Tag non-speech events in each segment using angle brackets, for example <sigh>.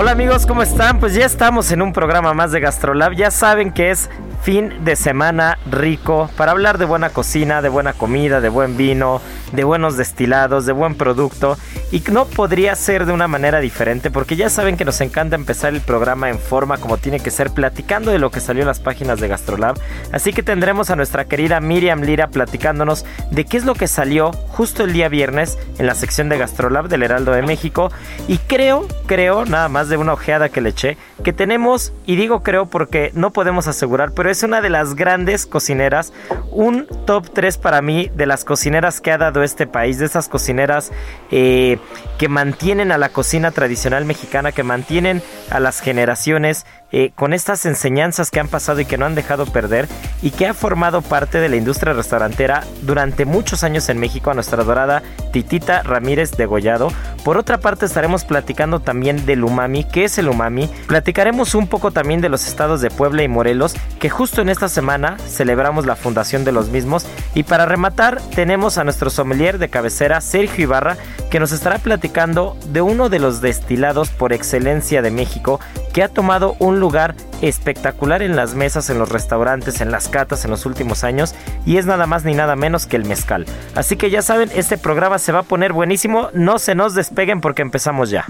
Hola amigos, ¿cómo están? Pues ya estamos en un programa más de GastroLab. Ya saben que es fin de semana rico para hablar de buena cocina, de buena comida, de buen vino, de buenos destilados, de buen producto. Y no podría ser de una manera diferente porque ya saben que nos encanta empezar el programa en forma como tiene que ser, platicando de lo que salió en las páginas de GastroLab. Así que tendremos a nuestra querida Miriam Lira platicándonos de qué es lo que salió justo el día viernes en la sección de GastroLab del Heraldo de México. Y creo, creo, nada más de una ojeada que le eché, que tenemos, y digo creo porque no podemos asegurar, pero es una de las grandes cocineras, un top 3 para mí de las cocineras que ha dado este país, de esas cocineras eh, que mantienen a la cocina tradicional mexicana, que mantienen a las generaciones eh, con estas enseñanzas que han pasado y que no han dejado perder y que ha formado parte de la industria restaurantera durante muchos años en México a nuestra dorada Titita Ramírez de Gollado. Por otra parte estaremos platicando también del umami, qué es el umami. Platicaremos un poco también de los estados de Puebla y Morelos, que justo en esta semana celebramos la fundación de los mismos. Y para rematar tenemos a nuestro sommelier de cabecera, Sergio Ibarra, que nos estará platicando de uno de los destilados por excelencia de México que ha tomado un lugar espectacular en las mesas, en los restaurantes, en las catas en los últimos años y es nada más ni nada menos que el mezcal. Así que ya saben, este programa se va a poner buenísimo, no se nos despeguen porque empezamos ya.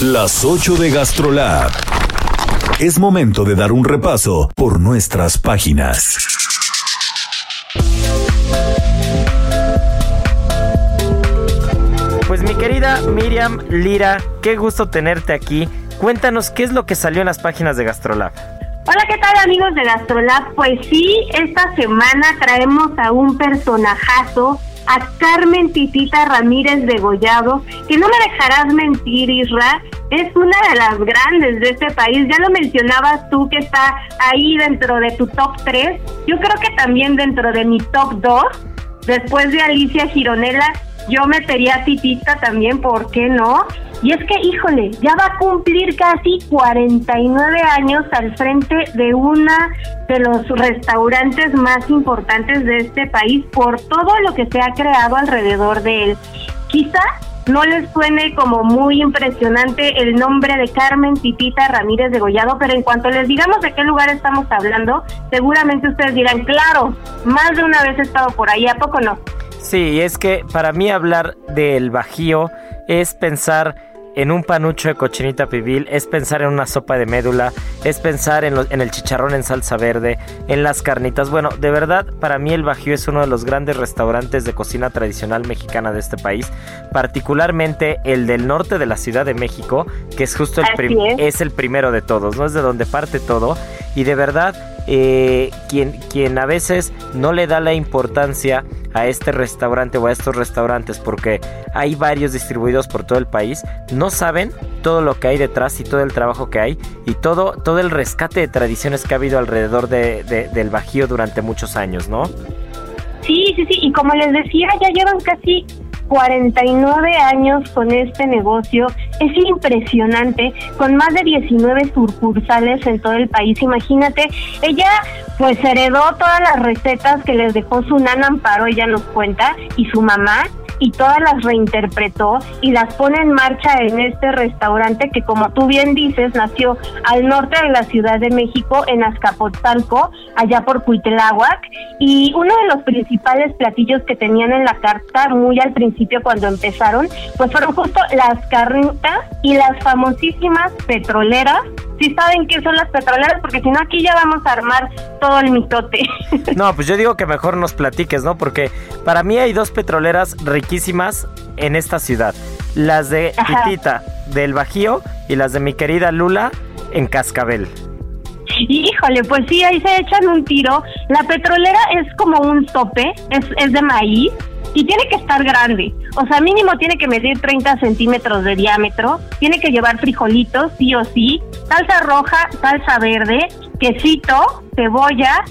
Las 8 de GastroLab. Es momento de dar un repaso por nuestras páginas. Pues mi querida Miriam Lira, qué gusto tenerte aquí. Cuéntanos qué es lo que salió en las páginas de GastroLab. Hola, ¿qué tal amigos de GastroLab? Pues sí, esta semana traemos a un personajazo, a Carmen Titita Ramírez de Gollado, que no me dejarás mentir, Isra, es una de las grandes de este país. Ya lo mencionabas tú que está ahí dentro de tu top 3. Yo creo que también dentro de mi top 2, después de Alicia Gironella, yo metería a Titita también, ¿por qué no? Y es que, híjole, ya va a cumplir casi 49 años al frente de una de los restaurantes más importantes de este país por todo lo que se ha creado alrededor de él. Quizá no les suene como muy impresionante el nombre de Carmen Titita Ramírez de Gollado, pero en cuanto les digamos de qué lugar estamos hablando, seguramente ustedes dirán, claro, más de una vez he estado por ahí, ¿a poco no? Sí, es que para mí hablar del Bajío es pensar en un panucho de cochinita pibil, es pensar en una sopa de médula, es pensar en, en, el chicharrón en salsa verde, en las carnitas. Bueno, de verdad, para mí el Bajío es uno de los grandes restaurantes de cocina tradicional mexicana de este país, particularmente el del norte de la Ciudad de México, que es justo el, es. es el primero de todos, ¿no? Es de donde parte todo. Y de verdad, eh, quien, quien a veces no le da la importancia a este restaurante o a estos restaurantes porque hay varios distribuidos por todo el país, no saben todo lo que hay detrás y todo el trabajo que hay y todo, todo el rescate de tradiciones que ha habido alrededor de, de, del Bajío durante muchos años, ¿no? Sí, sí, sí, y como les decía, ya llevan casi 49 años con este negocio. Es impresionante, con más de 19 sucursales en todo el país. Imagínate, ella pues heredó todas las recetas que les dejó su nana Amparo, ella nos cuenta, y su mamá. Y todas las reinterpretó y las pone en marcha en este restaurante que como tú bien dices nació al norte de la Ciudad de México en Azcapotzalco, allá por Cuitláhuac. Y uno de los principales platillos que tenían en la carta muy al principio cuando empezaron pues fueron justo las carnitas y las famosísimas petroleras si saben qué son las petroleras, porque si no aquí ya vamos a armar todo el mitote. <laughs> No, pues yo digo que mejor nos platiques, ¿no? Porque para mí hay dos petroleras riquísimas en esta ciudad. Las de Titita del Bajío y las de mi querida Lula en Cascabel. Híjole, pues sí, ahí se echan un tiro. La petrolera es como un tope, es, es de maíz y tiene que estar grande. O sea, mínimo tiene que medir 30 centímetros de diámetro, tiene que llevar frijolitos, sí o sí, salsa roja, salsa verde, quesito, cebolla,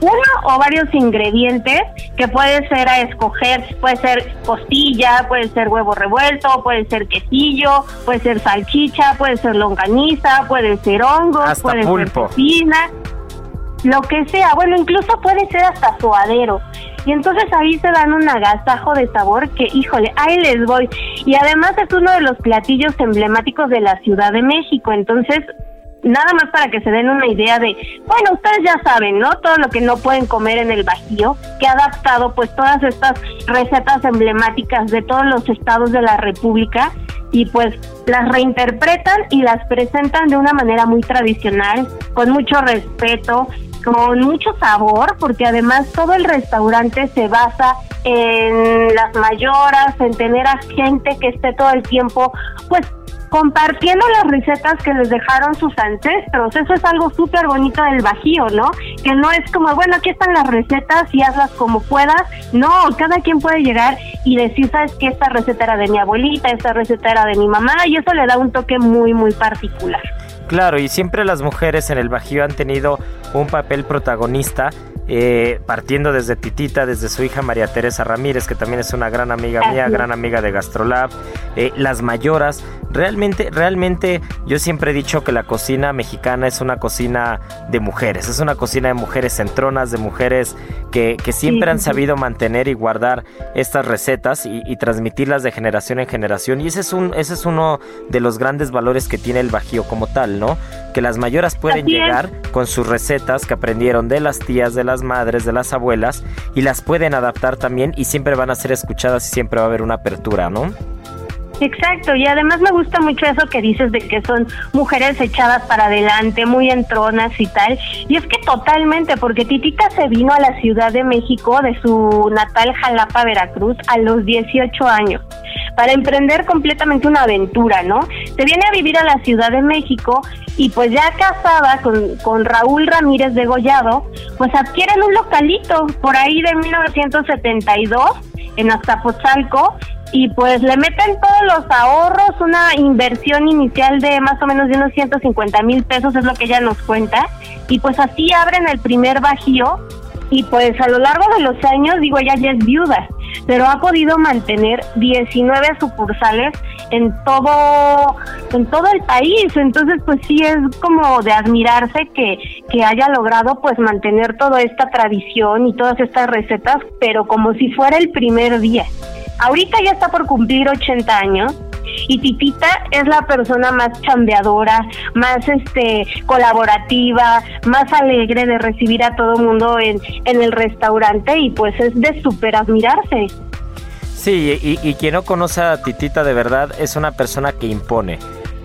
uno o varios ingredientes que puede ser a escoger, puede ser costilla, puede ser huevo revuelto, puede ser quesillo, puede ser salchicha, puede ser longaniza, puede ser hongos, puede ser cocina, lo que sea, bueno, incluso puede ser hasta suadero. Y entonces ahí se dan un agasajo de sabor que, híjole, ahí les voy. Y además es uno de los platillos emblemáticos de la Ciudad de México. Entonces, nada más para que se den una idea de, bueno, ustedes ya saben, ¿no? Todo lo que no pueden comer en el Bajío, que ha adaptado pues todas estas recetas emblemáticas de todos los estados de la República y pues las reinterpretan y las presentan de una manera muy tradicional, con mucho respeto, con mucho sabor, porque además todo el restaurante se basa en las mayoras, en tener a gente que esté todo el tiempo, pues compartiendo las recetas que les dejaron sus ancestros. Eso es algo súper bonito del Bajío, ¿no? Que no es como, bueno, aquí están las recetas y hazlas como puedas. No, cada quien puede llegar y decir, sabes que esta receta era de mi abuelita, esta receta era de mi mamá, y eso le da un toque muy, muy particular. Claro, y siempre las mujeres en el Bajío han tenido un papel protagonista eh, partiendo desde Titita, desde su hija María Teresa Ramírez, que también es una gran amiga mía, gran amiga de Gastrolab, eh, las mayoras. Realmente, realmente yo siempre he dicho que la cocina mexicana es una cocina de mujeres, es una cocina de mujeres centronas, de mujeres que, siempre han sabido mantener y guardar estas recetas y, transmitirlas de generación en generación. Y ese es, un, ese es uno de los grandes valores que tiene el Bajío como tal, ¿no? Que las mayoras pueden llegar con sus recetas que aprendieron de las tías, de las madres, de las abuelas y las pueden adaptar también y siempre van a ser escuchadas y siempre va a haber una apertura, ¿no? Exacto, y además me gusta mucho eso que dices de que son mujeres echadas para adelante, muy entronas y tal. Y es que totalmente, porque Titita se vino a la Ciudad de México de su natal Jalapa, Veracruz, a los 18 años para emprender completamente una aventura, ¿no? Se viene a vivir a la Ciudad de México y pues ya casada con, con Raúl Ramírez de Gollado, pues adquieren un localito por ahí de 1972 en Azcapotzalco y pues le meten todos los ahorros, una inversión inicial de más o menos de unos 150 mil pesos es lo que ella nos cuenta y pues así abren el primer bajío y pues a lo largo de los años, digo, ella ya es viuda, pero ha podido mantener 19 sucursales en todo en todo el país, entonces pues sí es como de admirarse que que haya logrado pues mantener toda esta tradición y todas estas recetas, pero como si fuera el primer día. Ahorita ya está por cumplir 80 años y Titita es la persona más chambeadora, más este colaborativa, más alegre de recibir a todo mundo en, en el restaurante y pues es de súper admirarse. Sí, y, y quien no conoce a Titita de verdad es una persona que impone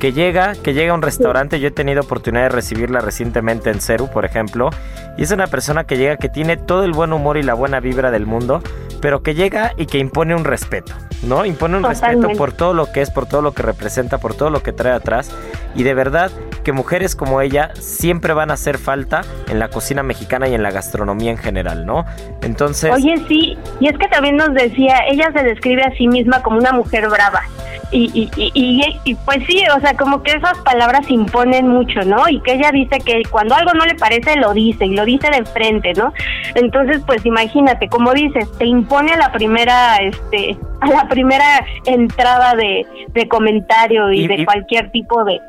que llega, que llega a un restaurante, yo he tenido oportunidad de recibirla recientemente en Ceru, por ejemplo, y es una persona que llega que tiene todo el buen humor y la buena vibra del mundo, pero que llega y que impone un respeto, ¿no? Impone un respeto por todo lo que es, por todo lo que representa, por todo lo que trae atrás, y de verdad que mujeres como ella siempre van a hacer falta en la cocina mexicana y en la gastronomía en general, ¿no? Entonces... Oye, sí, y es que también nos decía, ella se describe a sí misma como una mujer brava. Y, y, y, y, pues sí, o sea, como que esas palabras imponen mucho, ¿no? Y que ella dice que cuando algo no le parece, lo dice, y lo dice de frente, ¿no? Entonces, pues imagínate, como dices, te impone a la primera, este, a la primera entrada de, de comentario y, de cualquier tipo de...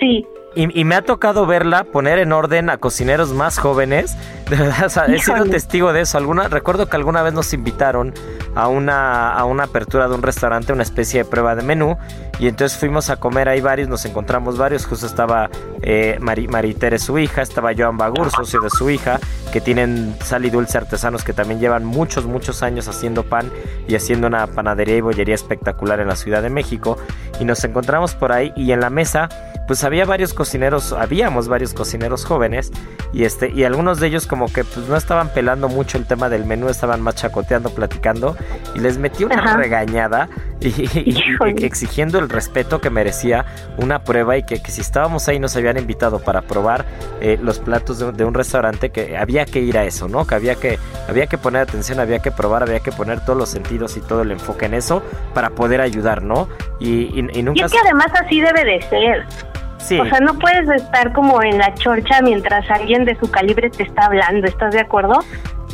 Sí. Y, me ha tocado verla poner en orden a cocineros más jóvenes. De verdad, he sido testigo de eso. Alguna, recuerdo que alguna vez nos invitaron a una, a una apertura de un restaurante, una especie de prueba de menú. Y entonces fuimos a comer ahí varios, nos encontramos varios. Justo estaba eh, Maritere, su hija, estaba Joan Bagur, socio de su hija, que tienen sal y dulce artesanos que también llevan muchos, muchos años haciendo pan y haciendo una panadería y bollería espectacular en la Ciudad de México. Y nos encontramos por ahí y en la mesa pues había varios cocineros, habíamos varios cocineros jóvenes y este y algunos de ellos como que pues no estaban pelando mucho el tema del menú, estaban más chacoteando, platicando y les metí una regañada y, exigiendo el respeto que merecía una prueba y que, si estábamos ahí nos habían invitado para probar eh, los platos de, un restaurante que había que ir a eso, ¿no? Que había que había que poner atención, había que probar, había que poner todos los sentidos y todo el enfoque en eso para poder ayudar, ¿no? Y, nunca... Y es que además así debe de ser. O sea, no puedes estar como en la chorcha mientras alguien de su calibre te está hablando, ¿estás de acuerdo?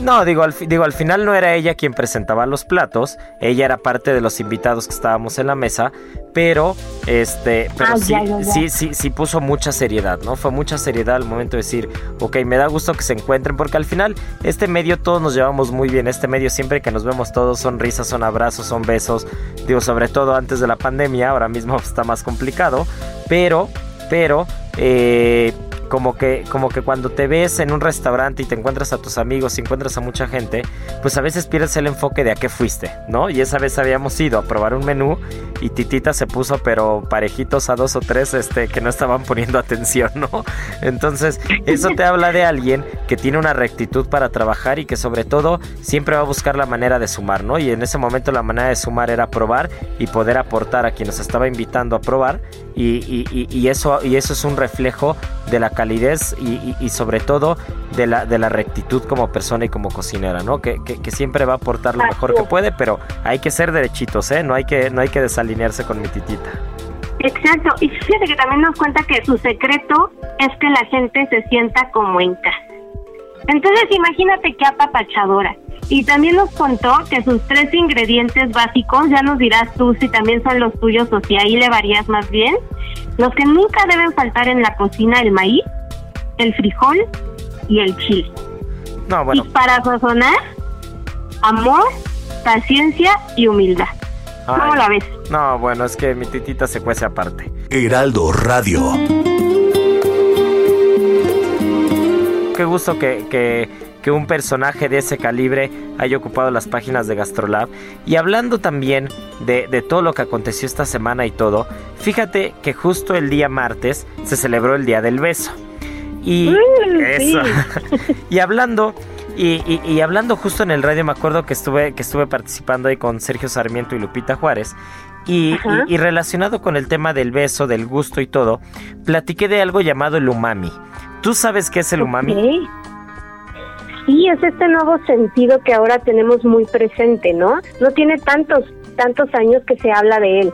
No, digo al, digo, al final no era ella quien presentaba los platos, ella era parte de los invitados que estábamos en la mesa, pero este, pero ah, sí, sí, sí, sí puso mucha seriedad, ¿no? Fue mucha seriedad al momento de decir, ok, me da gusto que se encuentren, porque al final este medio todos nos llevamos muy bien, este medio siempre que nos vemos todos son risas, son abrazos, son besos, digo, sobre todo antes de la pandemia, ahora mismo <laughs> está más complicado, pero pero eh, como que, como que cuando te ves en un restaurante y te encuentras a tus amigos y encuentras a mucha gente, pues a veces pierdes el enfoque de a qué fuiste, ¿no? Y esa vez habíamos ido a probar un menú y Titita se puso, pero parejitos a dos o tres este, que no estaban poniendo <laughs> atención, ¿no? Entonces, eso te habla de alguien que tiene una rectitud para trabajar y que sobre todo siempre va a buscar la manera de sumar, ¿no? Y en ese momento la manera de sumar era probar y poder aportar a quien nos estaba invitando a probar y, y eso, y eso es un reflejo de la calidez y, sobre todo de la, de la rectitud como persona y como cocinera, ¿no? Que, que, siempre va a aportar lo mejor que puede, pero hay que ser derechitos, ¿eh? No hay que, no hay que desalinearse con mi titita. Exacto, y fíjate que también nos cuenta que su secreto es que la gente se sienta como en casa. Entonces imagínate qué apapachadora. Y también nos contó que sus tres ingredientes básicos, ya nos dirás tú si también son los tuyos o si ahí le varías más bien, los que nunca deben faltar en la cocina, el maíz, el frijol y el chile. No, bueno. Y para sazonar, amor, paciencia y humildad. ¿Cómo la ves? No, bueno, es que mi titita se cuece aparte. Heraldo Radio. Qué gusto que, que que un personaje de ese calibre haya ocupado las páginas de Gastrolab. Y hablando también de, todo lo que aconteció esta semana y todo, fíjate que justo el día martes se celebró el Día del Beso. Y eso. <laughs> y hablando y, hablando justo en el radio, me acuerdo que estuve, que estuve participando ahí con Sergio Sarmiento y Lupita Juárez. Y, relacionado con el tema del beso, del gusto y todo, platiqué de algo llamado el umami. ¿Tú sabes qué es el umami? Sí, es este nuevo sentido que ahora tenemos muy presente, ¿no? No tiene tantos, tantos años que se habla de él.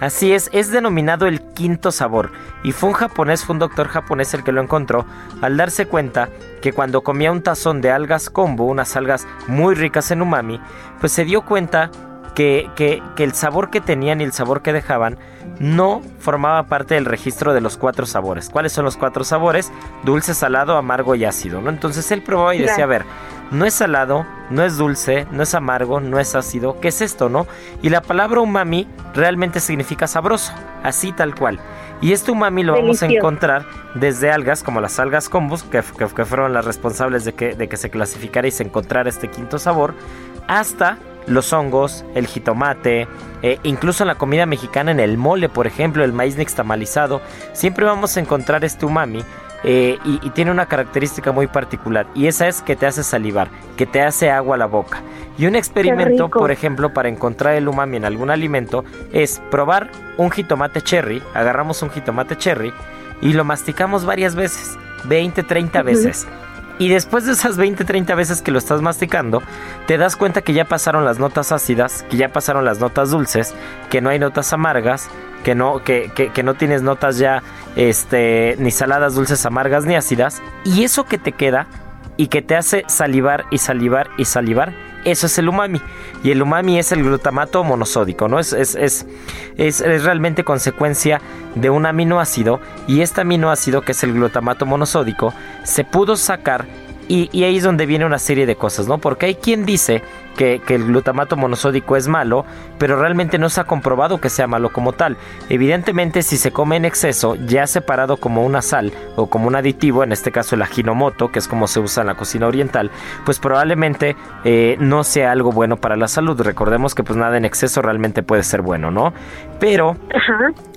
Así es, es denominado el quinto sabor, y fue un japonés, fue un doctor japonés el que lo encontró, al darse cuenta que cuando comía un tazón de algas kombu, unas algas muy ricas en umami, pues se dio cuenta que, que, que, el sabor que tenían y el sabor que dejaban no formaba parte del registro de los cuatro sabores. ¿Cuáles son los cuatro sabores? Dulce, salado, amargo y ácido, ¿no? Entonces él probaba y decía, a ver, no es salado, no es dulce, no es amargo, no es ácido, ¿qué es esto, no? Y la palabra umami realmente significa sabroso, así tal cual. Y este umami lo vamos a encontrar desde algas como las algas combus, que, que, fueron las responsables de que, de que se clasificara y se encontrara este quinto sabor, hasta los hongos, el jitomate, eh, incluso en la comida mexicana, en el mole, por ejemplo, el maíz nixtamalizado, siempre vamos a encontrar este umami eh, y, tiene una característica muy particular y esa es que te hace salivar, que te hace agua a la boca. Y un experimento, por ejemplo, para encontrar el umami en algún alimento es probar un jitomate cherry, agarramos un jitomate cherry y lo masticamos varias veces, 20, 30 veces. Y después de esas 20, 30 veces que lo estás masticando, te das cuenta que ya pasaron las notas ácidas, que ya pasaron las notas dulces, que no hay notas amargas, que no, que, que, no tienes notas ya este, ni saladas, dulces, amargas, ni ácidas. Y eso que te queda y que te hace salivar y salivar y salivar Eso es el umami. Y el umami es el glutamato monosódico, ¿no? Es, es, es, es, realmente consecuencia de un aminoácido. Y este aminoácido, que es el glutamato monosódico, se pudo sacar. Y, y ahí es donde viene una serie de cosas, ¿no? Porque hay quien dice que, el glutamato monosódico es malo, pero realmente no se ha comprobado que sea malo como tal. Evidentemente, si se come en exceso, ya separado como una sal o como un aditivo, en este caso el ajinomoto, que es como se usa en la cocina oriental, pues probablemente eh, no sea algo bueno para la salud. Recordemos que pues nada en exceso realmente puede ser bueno, ¿no? Pero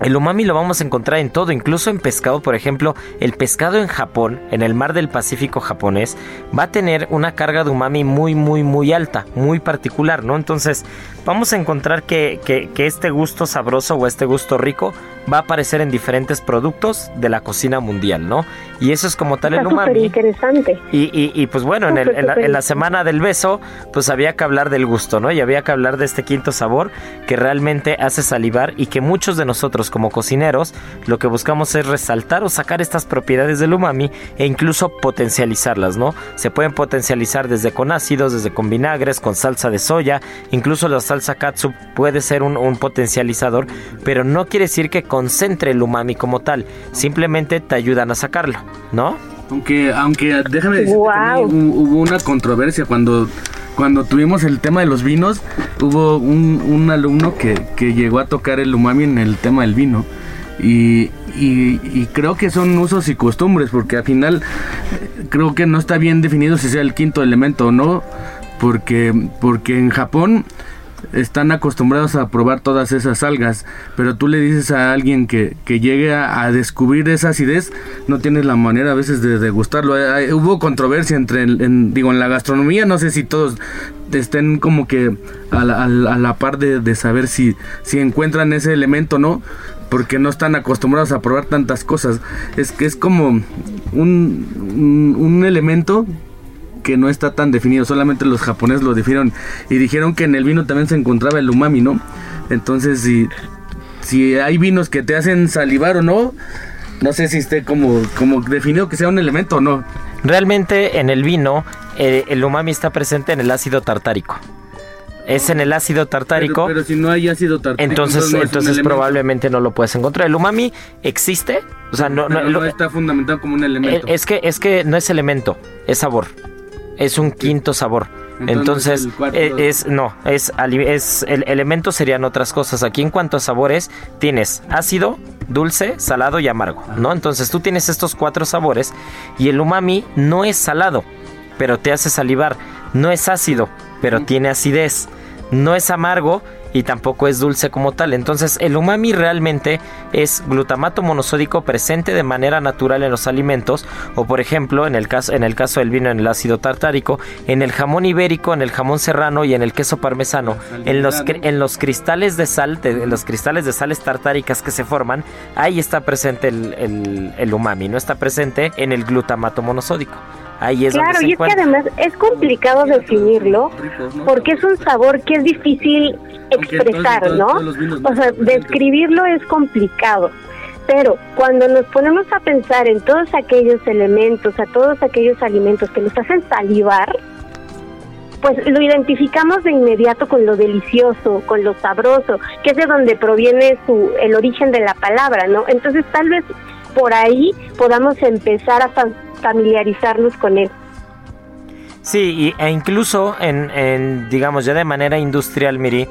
el umami lo vamos a encontrar en todo, incluso en pescado, por ejemplo, el pescado en Japón, en el mar del Pacífico japonés, va a tener una carga de umami muy, muy, muy alta, muy particular, ¿no? Entonces vamos a encontrar que, que, este gusto sabroso o este gusto rico va a aparecer en diferentes productos de la cocina mundial, ¿no? Y eso es como tal el umami. interesante. Y, y, pues bueno, en, el, en, la, semana del beso, pues había que hablar del gusto, ¿no? Y había que hablar de este quinto sabor que realmente hace salivar y que muchos de nosotros como cocineros lo que buscamos es resaltar o sacar estas propiedades del umami e incluso potencializarlas, ¿no? Se pueden potencializar desde con ácidos, desde con vinagres, con salsa de soya, incluso la salsa katsu puede ser un, un potencializador, pero no quiere decir que concentre el umami como tal, simplemente te ayudan a sacarlo, ¿no? Aunque, aunque déjame decir hubo una controversia cuando, cuando tuvimos el tema de los vinos, hubo un, alumno que, llegó a tocar el umami en el tema del vino. Y, y, creo que son usos y costumbres, porque al final eh, creo que no está bien definido si sea el quinto elemento o no, porque, porque en Japón están acostumbrados a probar todas esas algas, pero tú le dices a alguien que, que llegue a, descubrir esa acidez, no tienes la manera a veces de degustarlo. hubo controversia entre, en, digo, en la gastronomía, no sé si todos estén como que a la, a par de, saber si, si encuentran ese elemento o no, porque no están acostumbrados a probar tantas cosas. Es que es como un, un elemento que no está tan definido, solamente los japoneses lo definieron y dijeron que en el vino también se encontraba el umami, ¿no? Entonces, si, si hay vinos que te hacen salivar o no, no sé si esté como, como definido que sea un elemento o no. Realmente en el vino eh, el umami está presente en el ácido tartárico. Es en el ácido tartárico. Pero, si no hay ácido tartárico, entonces, entonces, probablemente no lo puedes encontrar. El umami existe, o sea, no, no, está fundamentado como un elemento. Es que es que no es elemento, es sabor es un quinto sabor. Entonces, eh, es, no, es, es el elemento serían otras cosas. Aquí en cuanto a sabores, tienes ácido, dulce, salado y amargo, ¿no? Entonces tú tienes estos cuatro sabores y el umami no es salado, pero te hace salivar. No es ácido, pero tiene acidez. No es amargo, y tampoco es dulce como tal. Entonces el umami realmente es glutamato monosódico presente de manera natural en los alimentos o por ejemplo en el caso, en el caso del vino en el ácido tartárico, en el jamón ibérico, en el jamón serrano y en el queso parmesano, en los, en los cristales de sal, en los cristales de sales tartáricas que se forman, ahí está presente el, el, el umami, no está presente en el glutamato monosódico claro, y es que además es complicado definirlo porque es un sabor que es difícil expresar, ¿no? o sea, describirlo es complicado. Pero cuando nos ponemos a pensar en todos aquellos elementos, a todos aquellos alimentos que nos hacen salivar, pues lo identificamos de inmediato con lo delicioso, con lo sabroso, que es de donde proviene su el origen de la palabra, ¿no? Entonces tal vez por ahí podamos empezar a familiarizarnos con él. Sí, e incluso en, digamos, ya de manera industrial, Miri,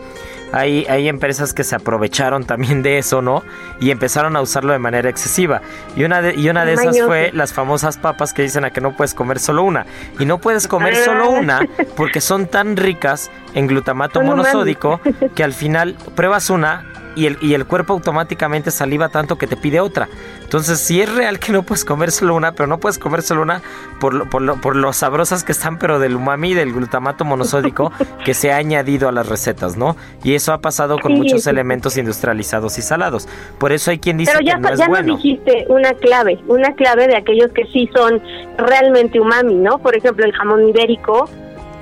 hay, hay empresas que se aprovecharon también de eso, ¿no? Y empezaron a usarlo de manera excesiva. Y una de, y una de esas fue las famosas papas que dicen a que no puedes comer solo una. Y no puedes comer solo <laughs> una porque son tan ricas en glutamato monosódico que al final pruebas una y el, y el cuerpo automáticamente saliva tanto que te pide otra. Entonces, si es real que no puedes comer solo una, pero no puedes comer solo una por lo, por lo, por lo sabrosas que están, pero del umami, del glutamato monosódico <laughs> que se ha añadido a las recetas, ¿no? Y eso ha pasado con muchos elementos industrializados y salados. Por eso hay quien dice pero ya, que no es ya nos dijiste una clave, una clave de aquellos que sí son realmente umami, ¿no? Por ejemplo, el jamón ibérico,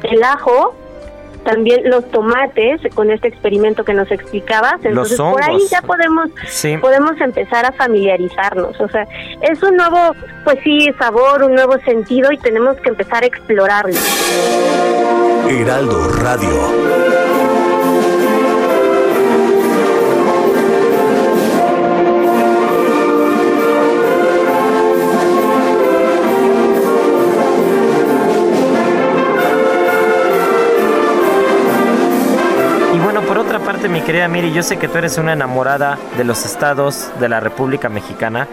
el ajo, también los tomates con este experimento que nos explicabas. Entonces por ahí ya podemos podemos empezar a familiarizarnos. O sea es un nuevo pues sí sabor un nuevo sentido y tenemos que empezar a explorarlo. Heraldo Radio. Mi querida Miri, yo sé que tú eres una enamorada de los estados de la República Mexicana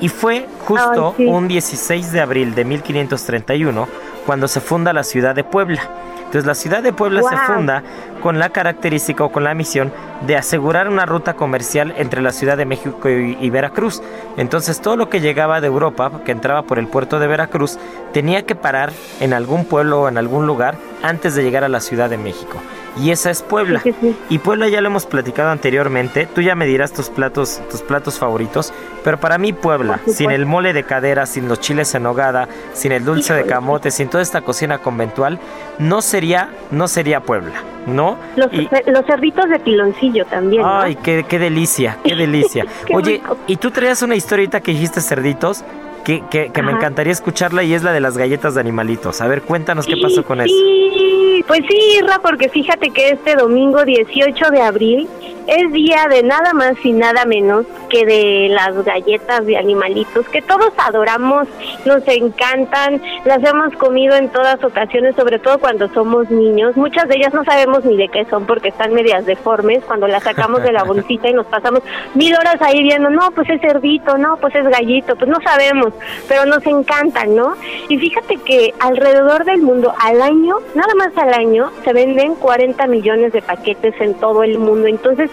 y fue justo un 16 de abril de 1531 cuando se funda la ciudad de Puebla. Entonces la ciudad de Puebla se funda con la característica o con la misión de asegurar una ruta comercial entre la Ciudad de México y, Veracruz. Entonces todo lo que llegaba de Europa, que entraba por el puerto de Veracruz, tenía que parar en algún pueblo o en algún lugar antes de llegar a la Ciudad de México y esa es Puebla. Y Puebla ya lo hemos platicado anteriormente. Tú ya me dirás tus platos, tus platos favoritos, pero para mí Puebla, sin el mole de cadera, sin los chiles en hogada, sin el dulce de camote, sin toda esta cocina conventual, no sería, no sería Puebla, ¿no? Los, los cerditos de piloncillo también. Ay, qué, qué delicia, qué delicia. <laughs> Oye, y tú traías una historieta que dijiste cerditos que, que, me encantaría escucharla y es la de las galletas de animalitos. A ver, cuéntanos qué pasó con eso. Sí, pues sí, Irra, porque fíjate que este domingo 18 de abril es día de nada más y nada menos que de las galletas de animalitos que todos adoramos, nos encantan, las hemos comido en todas ocasiones, sobre todo cuando somos niños. Muchas de ellas no sabemos ni de qué son porque están medias deformes. Cuando las sacamos de la <laughs> bolsita y nos pasamos mil horas ahí viendo, no, pues es cerdito, no, pues es gallito, pues no sabemos, pero nos encantan, ¿no? Y fíjate que alrededor del mundo al año, nada más al año, se venden 40 millones de paquetes en todo el mundo. Entonces,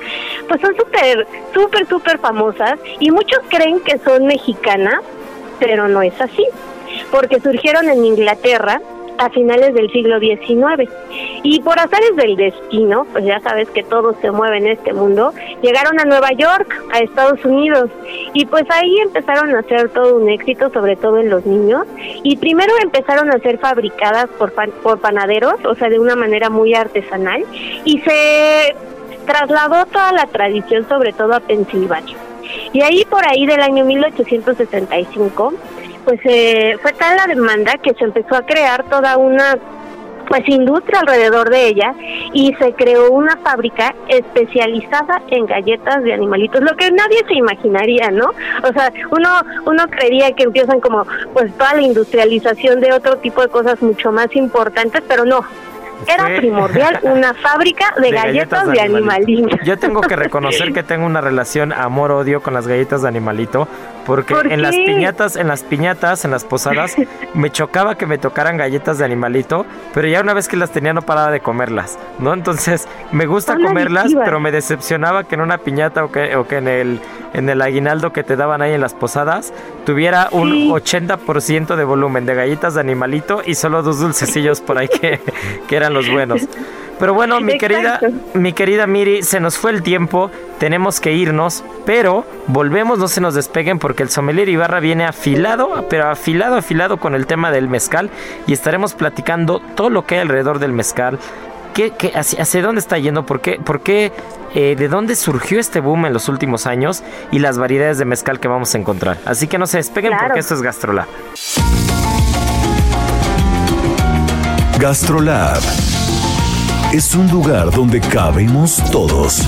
pues son súper, súper, súper famosas y muchos creen que son mexicanas, pero no es así, porque surgieron en Inglaterra a finales del siglo XIX. Y por azares del destino, pues ya sabes que todo se mueve en este mundo, llegaron a Nueva York, a Estados Unidos, y pues ahí empezaron a hacer todo un éxito, sobre todo en los niños, y primero empezaron a ser fabricadas por, por panaderos, o sea, de una manera muy artesanal, y se trasladó toda la tradición sobre todo a Pensilvania. Y ahí por ahí del año 1865, pues eh, fue tal la demanda que se empezó a crear toda una pues industria alrededor de ella y se creó una fábrica especializada en galletas de animalitos, lo que nadie se imaginaría, ¿no? O sea, uno uno creería que empiezan como pues toda la industrialización de otro tipo de cosas mucho más importantes, pero no, era primordial <laughs> una fábrica de, galletas, de, animalito. Yo tengo que reconocer <laughs> que tengo una relación amor-odio con las galletas de animalito, porque en las piñatas, en las piñatas, en las posadas, <laughs> me chocaba que me tocaran galletas de animalito, pero ya una vez que las tenía no paraba de comerlas, ¿no? Entonces, me gusta comerlas, pero me decepcionaba que en una piñata o que, o que en el en el aguinaldo que te daban ahí en las posadas tuviera un 80% de volumen de galletas de animalito y solo dos dulcecillos por ahí que, que eran los buenos. Pero bueno, mi querida, mi querida Miri, se nos fue el tiempo, tenemos que irnos, pero volvemos, no se nos despeguen porque el sommelier Ibarra viene afilado, pero afilado, afilado con el tema del mezcal y estaremos platicando todo lo que hay alrededor del mezcal, ¿Qué, hacia, dónde está yendo? ¿Por qué? ¿Por qué eh, ¿De dónde surgió este boom en los últimos años? Y las variedades de mezcal que vamos a encontrar. Así que no se despeguen porque esto es Gastrolab. Gastrolab es un lugar donde cabemos todos.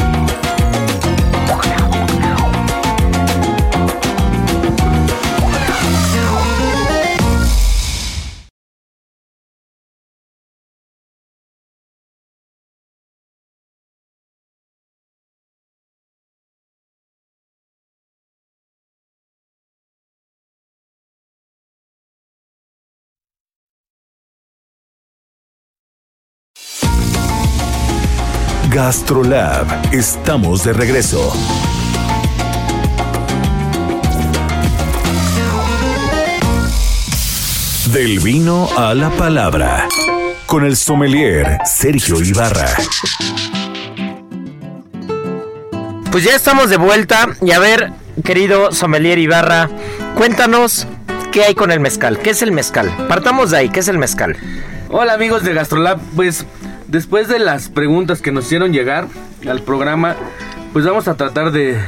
Gastrolab, estamos de regreso. Del vino a la palabra. Con el sommelier Sergio Ibarra. Pues ya estamos de vuelta y a ver, querido sommelier Ibarra, cuéntanos qué hay con el mezcal. ¿Qué es el mezcal? Partamos de ahí, ¿qué es el mezcal? Hola amigos de Gastrolab, pues después de las preguntas que nos hicieron llegar al programa, pues vamos a tratar de,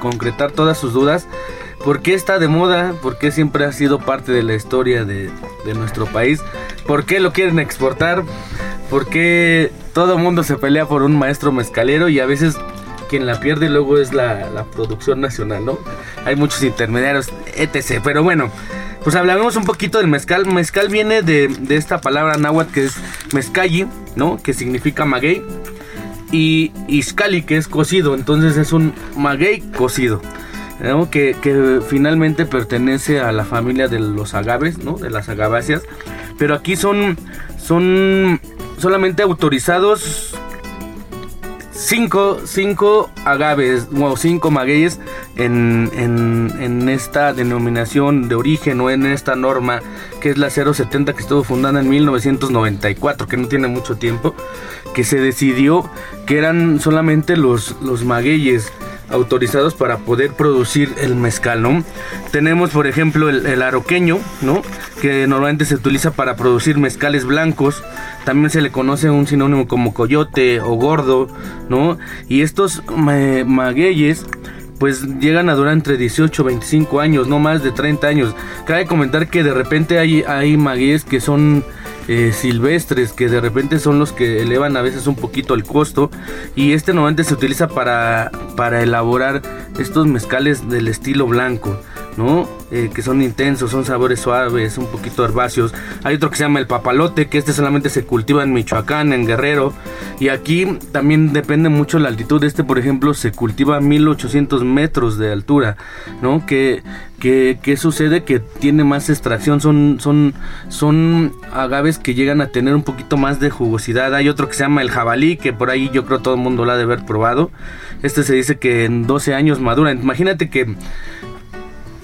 concretar todas sus dudas. ¿Por qué está de moda? ¿Por qué siempre ha sido parte de la historia de, nuestro país? ¿Por qué lo quieren exportar? ¿Por qué todo mundo se pelea por un maestro mezcalero y a veces quien la pierde luego es la, producción nacional, ¿no? Hay muchos intermediarios, etc. Pero bueno, pues hablamos un poquito del mezcal. Mezcal viene de, de esta palabra náhuatl que es mezcalli, ¿no? Que significa maguey. Y iscali, que es cocido. Entonces es un maguey cocido. Que, que, finalmente pertenece a la familia de los agaves, ¿no? De las agaváceas. Pero aquí son, son solamente autorizados cinco, cinco agaves o cinco magueyes en, en, esta denominación de origen o en esta norma que es la 070 que estuvo fundada en 1994, que no tiene mucho tiempo, que se decidió que eran solamente los, los magueyes autorizados para poder producir el mezcal, ¿no? Tenemos, por ejemplo, el, aroqueño, ¿no? Que normalmente se utiliza para producir mezcales blancos. También se le conoce un sinónimo como coyote o gordo, ¿no? Y estos magueyes pues llegan a durar entre 18 y 25 años, no más de 30 años. Cabe comentar que de repente hay, hay magueyes que son eh, silvestres que de repente son los que elevan a veces un poquito el costo y este normalmente se utiliza para, para elaborar estos mezcales del estilo blanco. ¿No? Eh, que son intensos, son sabores suaves, un poquito herbáceos. Hay otro que se llama el papalote, que este solamente se cultiva en Michoacán, en Guerrero. Y aquí también depende mucho la altitud. Este, por ejemplo, se cultiva a 1800 metros de altura, ¿no? Que, que, sucede que tiene más extracción. Son, son, son agaves que llegan a tener un poquito más de jugosidad. Hay otro que se llama el jabalí, que por ahí yo creo todo el mundo lo ha de haber probado. Este se dice que en 12 años madura. Imagínate que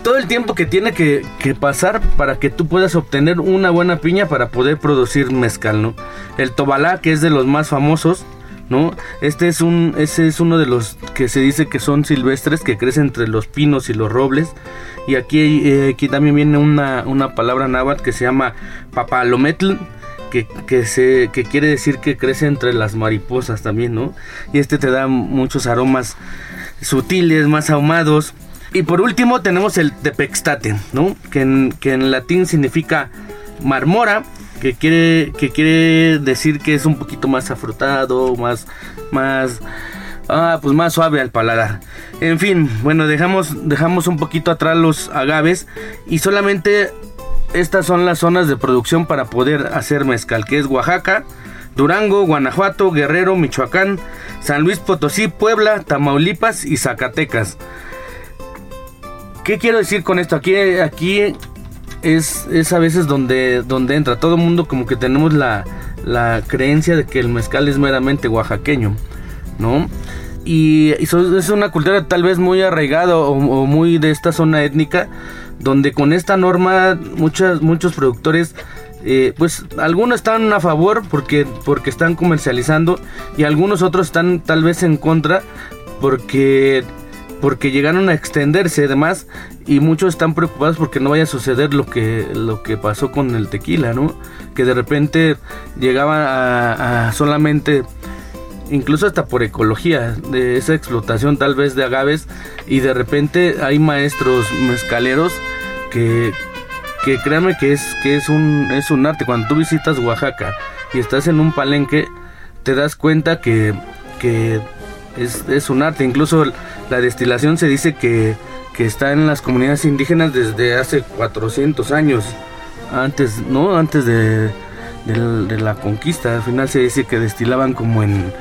todo el tiempo que tiene que, pasar para que tú puedas obtener una buena piña para poder producir mezcal, ¿no? El tobalá, que es de los más famosos, ¿no? Este es un, ese es uno de los que se dice que son silvestres, que crecen entre los pinos y los robles. Y aquí, eh, aquí también viene una, palabra náhuatl que se llama papalometl, que, que, se, que quiere decir que crece entre las mariposas también, ¿no? Y este te da muchos aromas sutiles, más ahumados. Y por último tenemos el tepextate, ¿no? Que en, que en latín significa marmora, que quiere, que quiere decir que es un poquito más afrutado, más, más, ah, pues más suave al paladar. En fin, bueno, dejamos, dejamos un poquito atrás los agaves y solamente estas son las zonas de producción para poder hacer mezcal, que es Oaxaca, Durango, Guanajuato, Guerrero, Michoacán, San Luis Potosí, Puebla, Tamaulipas y Zacatecas. ¿Qué quiero decir con esto? Aquí, aquí es, es a veces donde, donde entra. Todo el mundo como que tenemos la, creencia de que el mezcal es meramente oaxaqueño, ¿no? Y, es una cultura tal vez muy arraigada o, muy de esta zona étnica, donde con esta norma muchas, muchos productores eh, pues algunos están a favor porque, porque están comercializando y algunos otros están tal vez en contra porque porque llegaron a extenderse además y muchos están preocupados porque no vaya a suceder lo que lo que pasó con el tequila, ¿no? Que de repente llegaba a, solamente incluso hasta por ecología de esa explotación tal vez de agaves y de repente hay maestros mezcaleros que que créanme que es que es un es un arte cuando tú visitas Oaxaca y estás en un palenque te das cuenta que que es, es un arte incluso la destilación se dice que, está en las comunidades indígenas desde hace 400 años, antes, ¿no? Antes de, la conquista. Al final se dice que destilaban como en,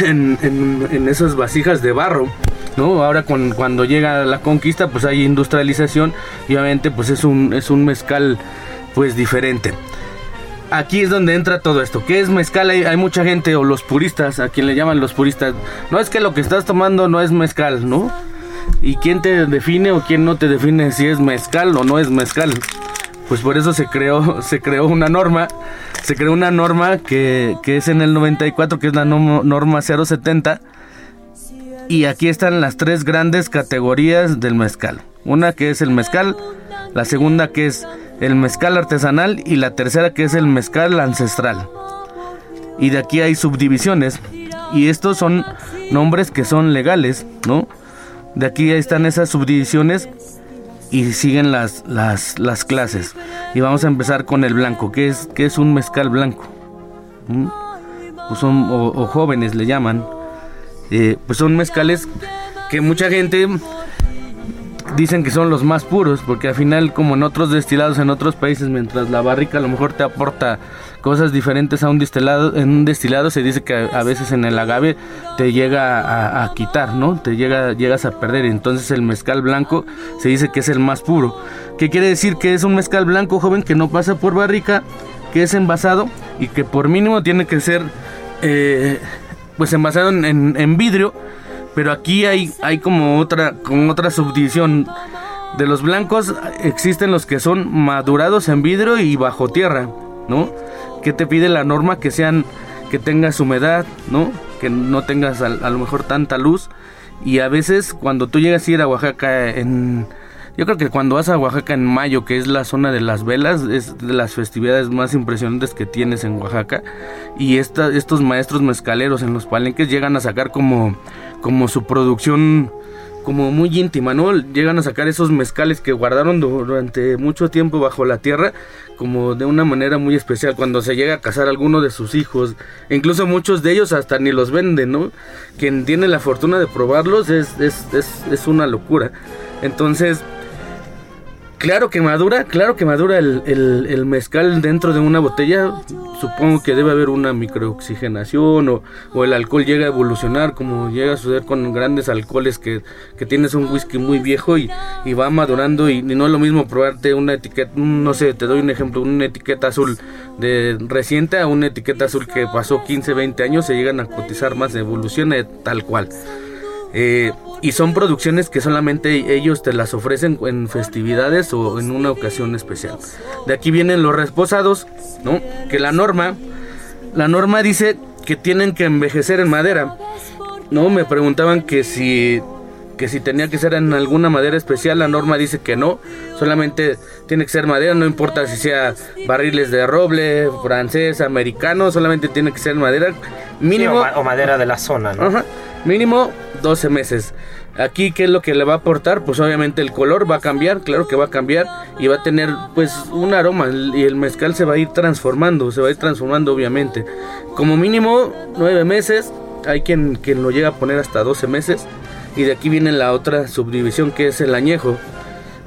<coughs> en, esas vasijas de barro. ¿no? Ahora cuando llega la conquista pues hay industrialización y obviamente pues es un, es un mezcal pues diferente aquí es donde entra todo esto. ¿Qué es mezcal? Hay, mucha gente, o los puristas, a quien le llaman los puristas. No es que lo que estás tomando no es mezcal, ¿no? ¿Y quién te define o quién no te define si es mezcal o no es mezcal? Pues por eso se creó, <laughs> se creó una norma. Se creó una norma que, que es en el 94, que es la norma 070. Y aquí están las tres grandes categorías del mezcal. Una que es el mezcal, la segunda que es el mezcal artesanal y la tercera que es el mezcal ancestral. Y de aquí hay subdivisiones y estos son nombres que son legales, ¿no? De aquí están esas subdivisiones y siguen las, las, las clases. Y vamos a empezar con el blanco. ¿Qué es, es un mezcal blanco? Pues son, o, jóvenes le llaman. Eh, pues son mezcales que mucha gente dicen que son los más puros, porque al final, como en otros destilados en otros países, mientras la barrica a lo mejor te aporta cosas diferentes a un destilado, en un destilado se dice que a, veces en el agave te llega a, quitar, ¿no? Te llega, llegas a perder. Entonces el mezcal blanco se dice que es el más puro. ¿Qué quiere decir? Que es un mezcal blanco joven que no pasa por barrica, que es envasado y que por mínimo tiene que ser eh, pues envasado en, en vidrio pero aquí hay, hay como otra, como otra subdivisión. De los blancos existen los que son madurados en vidrio y bajo tierra, ¿no? Que te pide la norma que sean, que tengas humedad, ¿no? Que no tengas a, a lo mejor tanta luz. Y a veces cuando tú llegas a ir a Oaxaca en, yo creo que cuando vas a Oaxaca en mayo, que es la zona de las velas, es de las festividades más impresionantes que tienes en Oaxaca. Y estos maestros mezcaleros en los palenques llegan a sacar como, como su producción como muy íntima, ¿no? Llegan a sacar esos mezcales que guardaron durante mucho tiempo bajo la tierra, como de una manera muy especial. Cuando se llega a casar alguno de sus hijos, e incluso muchos de ellos hasta ni los venden, ¿no? Quien tiene la fortuna de probarlos es, es, es, es una locura. Entonces, Claro que madura, claro que madura el, mezcal dentro de una botella. Supongo que debe haber una microoxigenación o, o, el alcohol llega a evolucionar como llega a suceder con grandes alcoholes que, tienes un whisky muy viejo y, va madurando y, no es lo mismo probarte una etiqueta, no sé, te doy un ejemplo, una etiqueta azul de reciente a una etiqueta azul que pasó 15, 20 años, se llegan a cotizar más, evoluciona tal cual. Eh, y son producciones que solamente ellos te las ofrecen en festividades o en una ocasión especial. De aquí vienen los reposados, ¿no? Que la norma, la norma dice que tienen que envejecer en madera. No, me preguntaban que si que si tenía que ser en alguna madera especial, la norma dice que no, solamente tiene que ser madera, no importa si sea barriles de roble, francés, americano, solamente tiene que ser madera mínimo o, madera de la zona, ¿no? Ajá, mínimo 12 meses. Aquí, ¿qué es lo que le va a aportar? Pues obviamente el color va a cambiar, claro que va a cambiar y va a tener pues un aroma y el mezcal se va a ir transformando, se va a ir transformando obviamente. Como mínimo 9 meses, hay quien, quien lo llega a poner hasta 12 meses y de aquí viene la otra subdivisión que es el añejo.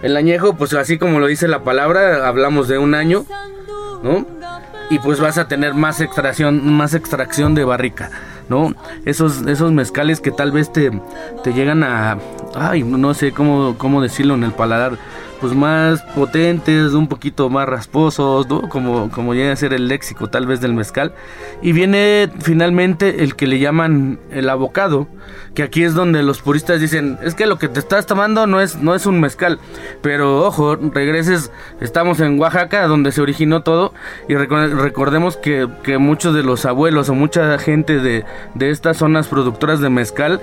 El añejo, pues así como lo dice la palabra, hablamos de un año, ¿no? Y pues vas a tener más extracción, más extracción de barrica. ¿No? Esos, esos mezcales que tal vez te, te llegan a, ay, no sé cómo, cómo decirlo en el paladar, pues más potentes, un poquito más rasposos, ¿no? Como, como llega a ser el léxico tal vez del mezcal. Y viene finalmente el que le llaman el abocado, que aquí es donde los puristas dicen, es que lo que te estás tomando no es, no es un mezcal. Pero ojo, regreses, estamos en Oaxaca, donde se originó todo, y recordemos que, que muchos de los abuelos o mucha gente de, de estas zonas productoras de mezcal,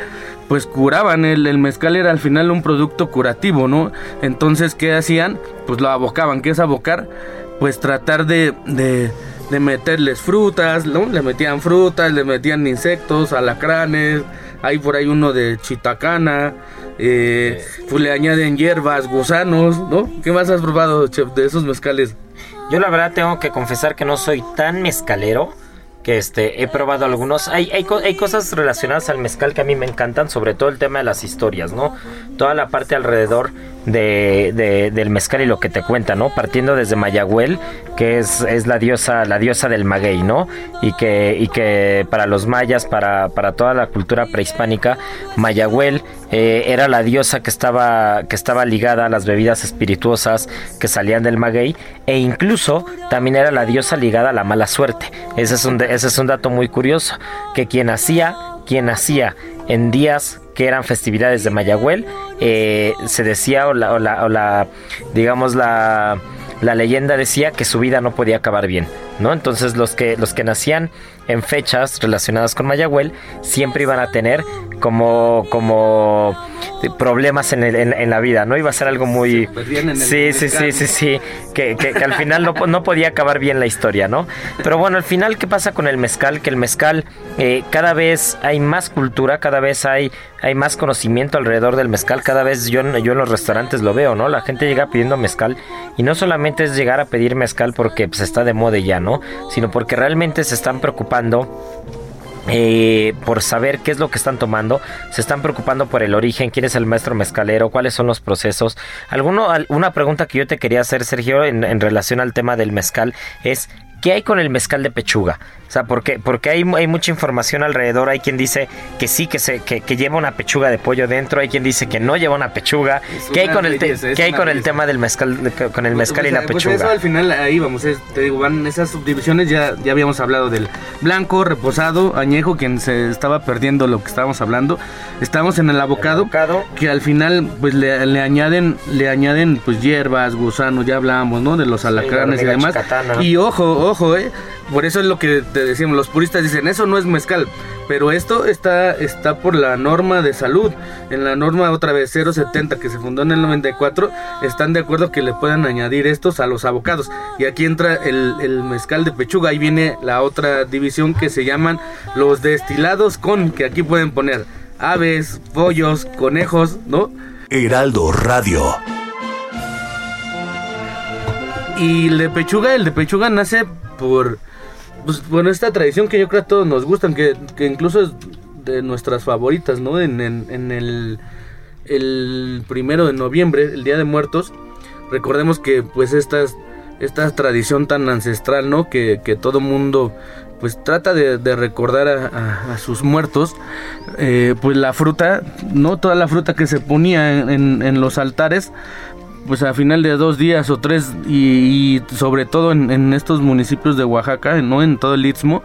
pues curaban, el, el mezcal era al final un producto curativo, ¿no? Entonces, ¿qué hacían? Pues lo abocaban, ¿qué es abocar? Pues tratar de, de, de meterles frutas, ¿no? Le metían frutas, le metían insectos, alacranes, hay por ahí uno de chitacana, eh, pues le añaden hierbas, gusanos, ¿no? ¿Qué más has probado, chef, de esos mezcales? Yo la verdad tengo que confesar que no soy tan mezcalero que este he probado algunos. Hay, hay, hay, cosas relacionadas al mezcal que a mí me encantan, sobre todo el tema de las historias, ¿no? Toda la parte alrededor de, del mezcal y lo que te cuenta, ¿no? Partiendo desde Mayagüel, que es, es la diosa, la diosa del maguey, ¿no? Y que, y que para los mayas, para, para toda la cultura prehispánica, Mayagüel eh, era la diosa que estaba, que estaba ligada a las bebidas espirituosas que salían del maguey, e incluso también era la diosa ligada a la mala suerte. Ese es un, ese es un dato muy curioso, que quien hacía, quien hacía en días que eran festividades de Mayagüel, eh, se decía o la, digamos la, la leyenda decía que su vida no podía acabar bien, ¿no? Entonces los que, los que nacían en fechas relacionadas con Mayagüel siempre iban a tener como, como problemas en, en, la vida, ¿no? Iba a ser algo muy... Sí, sí, sí, sí, sí, que, que, al final no, no, podía acabar bien la historia, ¿no? Pero bueno, al final, ¿qué pasa con el mezcal? Que el mezcal eh, cada vez hay más cultura, cada vez hay, hay más conocimiento alrededor del mezcal, cada vez yo, yo en los restaurantes lo veo, ¿no? La gente llega pidiendo mezcal y no solamente es llegar a pedir mezcal porque pues, está de moda ya, ¿no? Sino porque realmente se están preocupando eh, por saber qué es lo que están tomando, se están preocupando por el origen, quién es el maestro mezcalero, cuáles son los procesos. Una pregunta que yo te quería hacer, Sergio, en, en relación al tema del mezcal es ¿qué hay con el mezcal de pechuga? O sea, porque, porque hay, hay mucha información alrededor. Hay quien dice que sí, que, se, que, lleva una pechuga de pollo dentro. Hay quien dice que no lleva una pechuga. ¿Qué hay con el, ¿qué hay con el tema del mezcal, con el mezcal y la pues pechuga? Pues eso al final ahí vamos. te digo, van esas subdivisiones. Ya, ya habíamos hablado del blanco, reposado, añejo, quien se estaba perdiendo lo que estábamos hablando. Estamos en el abocado, que al final pues le, añaden le añaden pues hierbas, gusanos, ya hablamos, ¿no? De los alacranes y demás. Y ojo, ojo, eh por eso es lo que te decimos, los puristas dicen, eso no es mezcal, pero esto está, está por la norma de salud. En la norma otra vez 070 que se fundó en el 94, están de acuerdo que le puedan añadir estos a los abocados. Y aquí entra el, el mezcal de pechuga, ahí viene la otra división que se llaman los destilados con, que aquí pueden poner aves, pollos, conejos, ¿no? Heraldo Radio. Y el de pechuga, el de pechuga nace por pues bueno, esta tradición que yo creo a todos nos gustan, que, incluso es de nuestras favoritas, ¿no? En, el, el primero de noviembre, el Día de Muertos, recordemos que pues esta, esta tradición tan ancestral, ¿no? Que, que todo mundo pues trata de, recordar a, sus muertos, eh, pues la fruta, no toda la fruta que se ponía en, en los altares, pues a final de dos días o tres y, sobre todo en, estos municipios de Oaxaca, no en todo el istmo,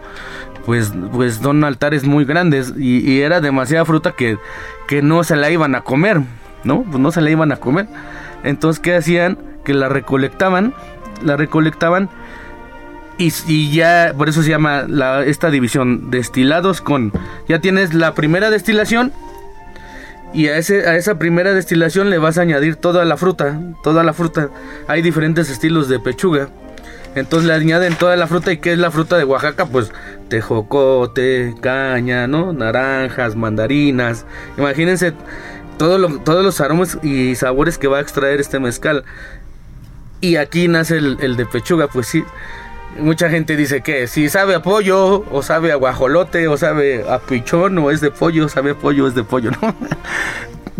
pues, pues son altares muy grandes y, era demasiada fruta que, que no se la iban a comer, ¿no? Pues no se la iban a comer. Entonces, ¿qué hacían? Que la recolectaban, la recolectaban y, y, ya, por eso se llama la, esta división, destilados con, ya tienes la primera destilación y a, ese, a esa primera destilación le vas a añadir toda la fruta, toda la fruta. Hay diferentes estilos de pechuga. Entonces le añaden toda la fruta y ¿qué es la fruta de Oaxaca? Pues tejocote, caña, ¿no? Naranjas, mandarinas. Imagínense todo todos los aromas y sabores que va a extraer este mezcal. Y aquí nace el, el de pechuga, pues sí mucha gente dice que si sabe a pollo, o sabe a guajolote, o sabe a o es de pollo, sabe a pollo, es de pollo, <laughs> ¿no?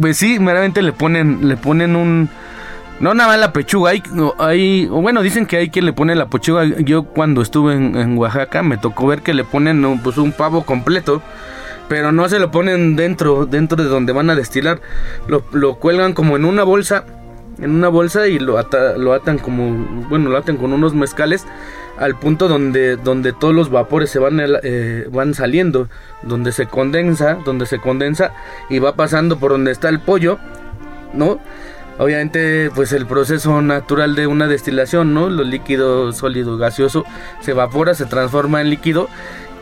pues sí, meramente le ponen, le ponen un... No nada más la pechuga, bueno, dicen que hay quien le pone la pechuga. Yo cuando estuve en, Oaxaca me tocó ver que le ponen pues, un pavo completo, pero no se lo ponen dentro, dentro de donde van a destilar. Lo, lo cuelgan como en una bolsa, en una bolsa y lo, lo atan como, bueno, lo atan con unos mezcales al punto donde, donde todos los vapores se van, eh, van saliendo, donde se condensa, donde se condensa y va pasando por donde está el pollo, ¿no? Obviamente, pues el proceso natural de una destilación, ¿no? Lo líquido, sólido, gaseoso, se evapora, se transforma en líquido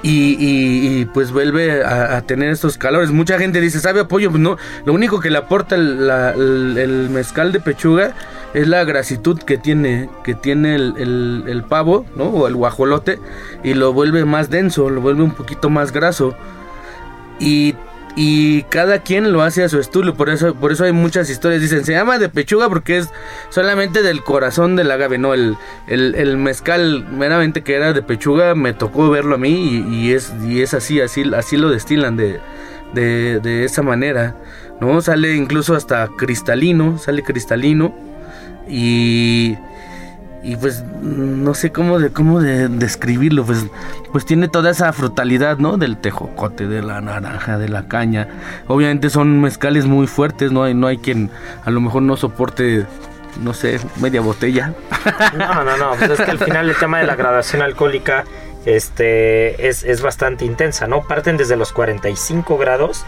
y, pues vuelve a, tener estos calores. Mucha gente dice, ¿sabe apoyo? Pues no, lo único que le aporta el, mezcal de pechuga es la grasitud que tiene, que tiene el, pavo, ¿no? O el guajolote, y lo vuelve más denso, lo vuelve un poquito más graso. Y y cada quien lo hace a su estilo, por eso, por eso hay muchas historias, dicen, se llama de pechuga porque es solamente del corazón del agave, no, el, el, mezcal meramente que era de pechuga me tocó verlo a mí y, es, y es así, así, así lo destilan de, de, de esa manera, ¿no? Sale incluso hasta cristalino, sale cristalino y y pues no sé cómo de cómo de describirlo pues pues tiene toda esa frutalidad no del tejocote de la naranja de la caña. Obviamente son mezcales muy fuertes no hay no hay quien a lo mejor no soporte no sé media botella. No no no pues es que al final el tema de la graduación alcohólica este es, es bastante intensa no parten desde los 45 grados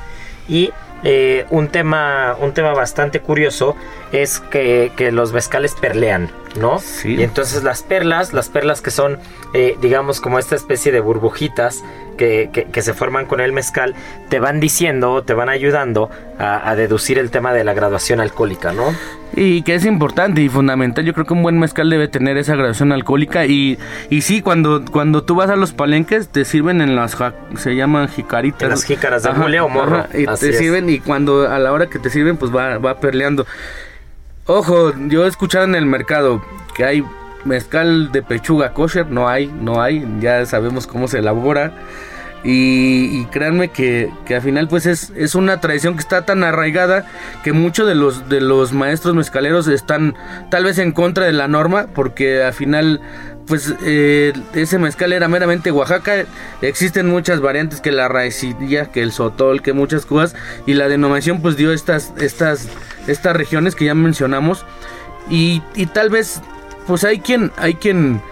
y eh, un tema un tema bastante curioso es que, que los mezcales perlean, ¿no? Sí. Y entonces las perlas, las perlas que son, eh, digamos, como esta especie de burbujitas que, que- que se forman con el mezcal, te van diciendo, te van ayudando a, a deducir el tema de la graduación alcohólica, ¿no? Y que es importante y fundamental, yo creo que un buen mezcal debe tener esa graduación alcohólica y, y sí, cuando, cuando tú vas a los palenques te sirven en las, se llaman jicaritas. En las jícaras de mule o morro, y así te es. sirven y cuando a la hora que te sirven pues va, va perleando. Ojo, yo he escuchado en el mercado que hay mezcal de pechuga kosher, no hay, no hay, ya sabemos cómo se elabora. Y, y créanme que, que al final pues es, es una tradición que está tan arraigada que muchos de los, de los maestros mezcaleros están tal vez en contra de la norma porque al final pues eh, ese mezcal era meramente Oaxaca. Existen muchas variantes que la raicilla, que el sotol, que muchas cosas. Y la denominación pues dio estas, estas, estas regiones que ya mencionamos. Y, y tal vez pues hay quien, hay quien,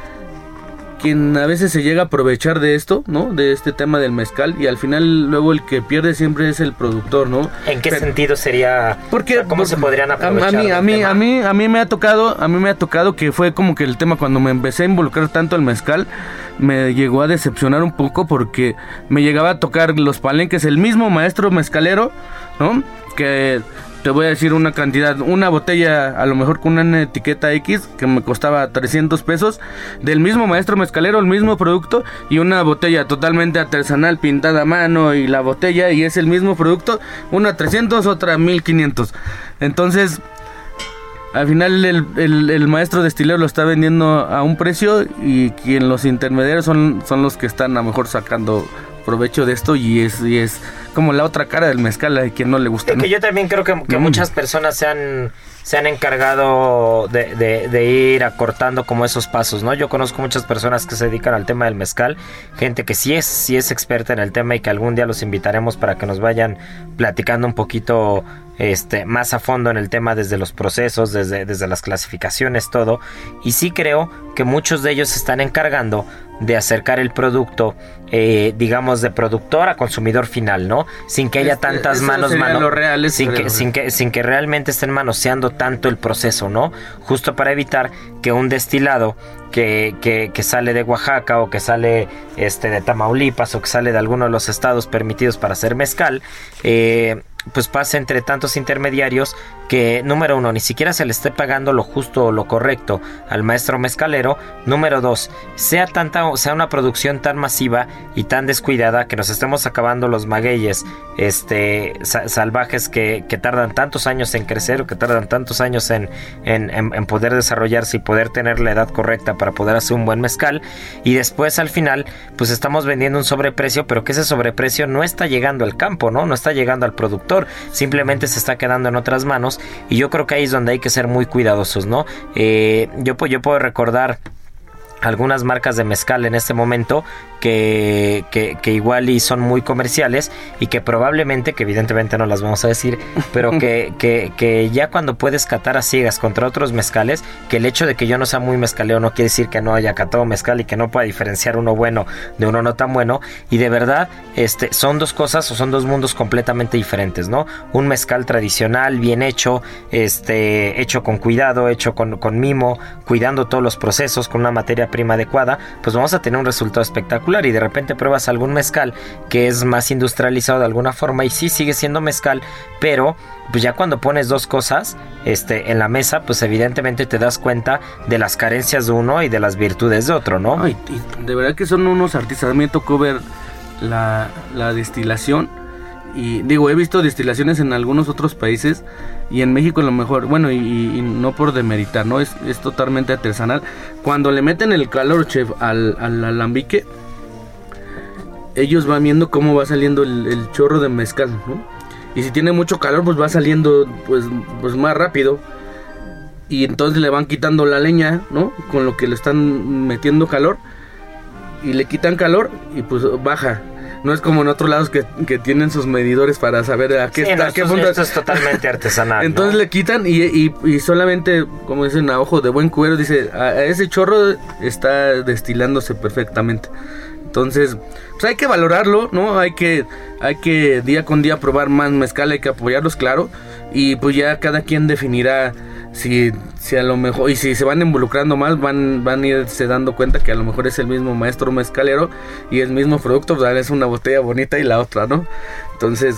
quien a veces se llega a aprovechar de esto, ¿no? De este tema del mezcal. Y al final luego el que pierde siempre es el productor, ¿no? ¿En qué Pero- sentido sería? porque o sea, ¿Cómo se podrían aprovechar? A, mí, a mí, tema? a mí, a mí me ha tocado, a mí me ha tocado que fue como que el tema cuando me empecé a involucrar tanto el mezcal, me llegó a decepcionar un poco porque me llegaba a tocar los palenques el mismo maestro mezcalero, ¿no? Que te voy a decir una cantidad, una botella a lo mejor con una etiqueta X que me costaba 300 pesos, del mismo maestro mezcalero, el mismo producto y una botella totalmente artesanal pintada a mano y la botella y es el mismo producto, una 300, otra 1500. Entonces, al final el, el- el maestro destilero lo está vendiendo a un precio y quien los intermediarios son, son los que están a lo mejor sacando provecho de esto y es, y es como la otra cara del mezcal a quien no le gusta. Es ¿no? que yo también creo que, que Mm. muchas personas se han, se han encargado de, de- de ir acortando como esos pasos, ¿no? Yo conozco muchas personas que se dedican al tema del mezcal, gente que sí es, sí es experta en el tema y que algún día los invitaremos para que nos vayan platicando un poquito este, más a fondo en el tema desde los procesos, desde, desde las clasificaciones, todo. Y sí creo que muchos de ellos se están encargando de acercar el producto, eh, digamos, de productor a consumidor final, ¿no? Sin que haya Este, tantas manos, mano- lo real, eso sin que, sin que, sin que realmente estén manoseando tanto el proceso, ¿no? Justo para evitar que un destilado que, que, que sale de Oaxaca o que sale este, de Tamaulipas o que sale de alguno de los estados permitidos para hacer mezcal, eh, pues pase entre tantos intermediarios que, número uno, ni siquiera se le esté pagando lo justo o lo correcto al maestro mezcalero. Número dos, sea tanta, sea una producción tan masiva y tan descuidada que nos estemos acabando los magueyes este, sa- salvajes que, que tardan tantos años en crecer o que tardan tantos años en, en, en- en poder desarrollarse y poder tener la edad correcta para poder hacer un buen mezcal. Y después al final, pues estamos vendiendo un sobreprecio, pero que ese sobreprecio no está llegando al campo, ¿no? No está llegando al productor, simplemente se está quedando en otras manos. Y yo creo que ahí es donde hay que ser muy cuidadosos, ¿no? Eh, yo, pu- yo puedo recordar algunas marcas de mezcal en este momento que, que, que igual y son muy comerciales y que probablemente, que evidentemente no las vamos a decir, pero que, <laughs> que, que ya cuando puedes catar a ciegas contra otros mezcales, que el hecho de que yo no sea muy mezcaleo no quiere decir que no haya catado mezcal y que no pueda diferenciar uno bueno de uno no tan bueno. Y de verdad, este, son dos cosas o son dos mundos completamente diferentes, ¿no? Un mezcal tradicional, bien hecho, este, hecho con cuidado, hecho con, con mimo, cuidando todos los procesos, con una materia prima adecuada, pues vamos a tener un resultado espectacular. Y de repente pruebas algún mezcal que es más industrializado de alguna forma y sí sigue siendo mezcal, pero pues ya cuando pones dos cosas este, en la mesa, pues evidentemente te das cuenta de las carencias de uno y de las virtudes de otro, ¿no? Ay, de verdad que son unos artistas. A mí me tocó ver la, la destilación. Y digo, he visto destilaciones en algunos otros países. Y en México a lo mejor, bueno, y, y no por demeritar, ¿no? Es, es totalmente artesanal. Cuando le meten el calor, chef, al, al alambique, ellos van viendo cómo va saliendo el, el chorro de mezcal, ¿no? Y si tiene mucho calor, pues va saliendo pues, pues más rápido. Y entonces le van quitando la leña, ¿no? Con lo que le están metiendo calor. Y le quitan calor y pues baja. no es como en otros lados que, que tienen sus medidores para saber a qué está, qué punto. Esto es totalmente artesanal. <laughs> Entonces le quitan y, y, y, solamente, como dicen, a ojo de buen cuero, dice, a ese chorro está destilándose perfectamente. Entonces, pues hay que valorarlo, ¿no? Hay que, hay que día con día probar más mezcal, hay que apoyarlos, claro. Y pues ya cada quien definirá si, si a lo mejor, y si se van involucrando más, van, van a irse dando cuenta que a lo mejor es el mismo maestro mezcalero y el mismo producto, pues es una botella bonita y la otra, ¿no? Entonces,